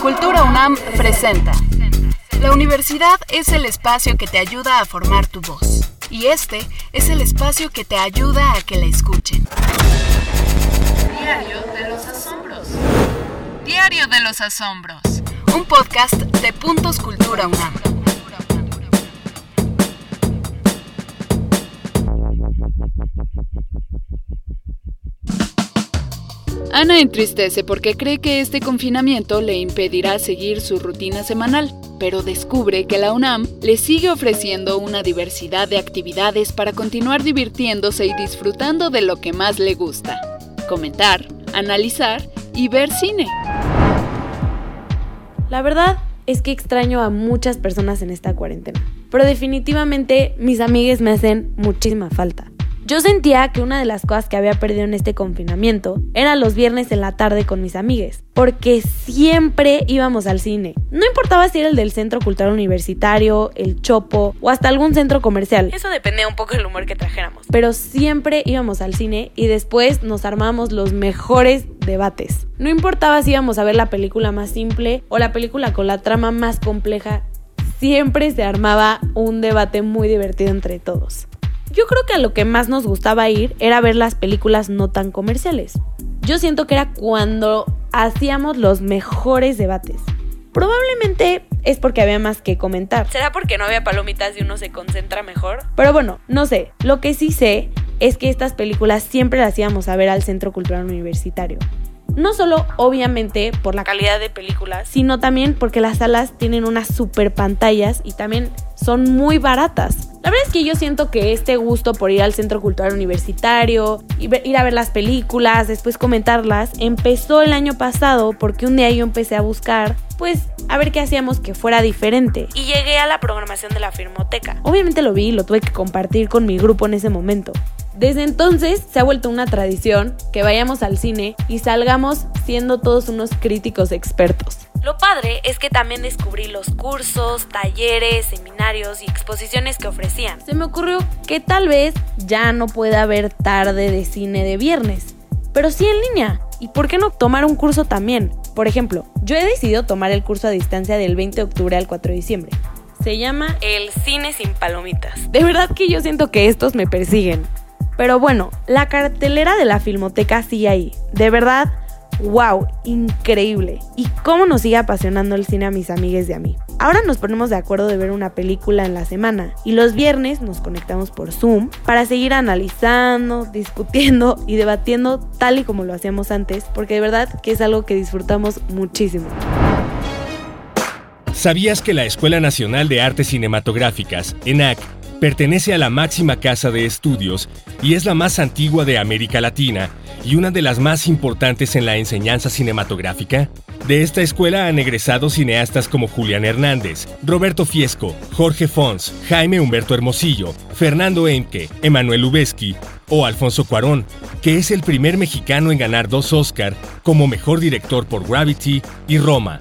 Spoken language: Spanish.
Cultura UNAM presenta. La universidad es el espacio que te ayuda a formar tu voz. Y este es el espacio que te ayuda a que la escuchen. Diario de los Asombros. Diario de los Asombros. Un podcast de Puntos Cultura UNAM. Ana entristece porque cree que este confinamiento le impedirá seguir su rutina semanal, pero descubre que la UNAM le sigue ofreciendo una diversidad de actividades para continuar divirtiéndose y disfrutando de lo que más le gusta. Comentar, analizar y ver cine. La verdad es que extraño a muchas personas en esta cuarentena, pero definitivamente mis amigues me hacen muchísima falta. Yo sentía que una de las cosas que había perdido en este confinamiento era los viernes en la tarde con mis amigues, porque siempre íbamos al cine. No importaba si era el del Centro Cultural Universitario, el Chopo o hasta algún centro comercial. Eso dependía un poco del humor que trajéramos. Pero siempre íbamos al cine y después nos armamos los mejores debates. No importaba si íbamos a ver la película más simple o la película con la trama más compleja, siempre se armaba un debate muy divertido entre todos. Yo creo que a lo que más nos gustaba ir era ver las películas no tan comerciales. Yo siento que era cuando hacíamos los mejores debates. Probablemente es porque había más que comentar. ¿Será porque no había palomitas y uno se concentra mejor? Pero bueno, no sé. Lo que sí sé es que estas películas siempre las íbamos a ver al Centro Cultural Universitario. No solo obviamente por la calidad de películas, sino también porque las salas tienen unas super pantallas y también son muy baratas. La verdad es que yo siento que este gusto por ir al Centro Cultural Universitario, ir a ver las películas, después comentarlas, empezó el año pasado porque un día yo empecé a buscar, pues, a ver qué hacíamos que fuera diferente. Y llegué a la programación de la Filmoteca. Obviamente lo vi y lo tuve que compartir con mi grupo en ese momento. Desde entonces se ha vuelto una tradición que vayamos al cine y salgamos siendo todos unos críticos expertos. Lo padre es que también descubrí los cursos, talleres, seminarios y exposiciones que ofrecían. Se me ocurrió que tal vez ya no pueda haber tarde de cine de viernes, pero sí en línea. ¿Y por qué no tomar un curso también? Por ejemplo, yo he decidido tomar el curso a distancia del 20 de octubre al 4 de diciembre. Se llama El Cine sin Palomitas. De verdad que yo siento que estos me persiguen. Pero bueno, la cartelera de la filmoteca sigue ahí. De verdad, wow, increíble. Y cómo nos sigue apasionando el cine a mis amigues y a mí. Ahora nos ponemos de acuerdo de ver una película en la semana y los viernes nos conectamos por Zoom para seguir analizando, discutiendo y debatiendo tal y como lo hacíamos antes, porque de verdad que es algo que disfrutamos muchísimo. ¿Sabías que la Escuela Nacional de Artes Cinematográficas, ENAC, Pertenece a la máxima casa de estudios y es la más antigua de América Latina y una de las más importantes en la enseñanza cinematográfica. De esta escuela han egresado cineastas como Julián Hernández, Roberto Fiesco, Jorge Fons, Jaime Humberto Hermosillo, Fernando Enque, Emanuel Ubeski o Alfonso Cuarón, que es el primer mexicano en ganar dos Oscar como mejor director por Gravity y Roma.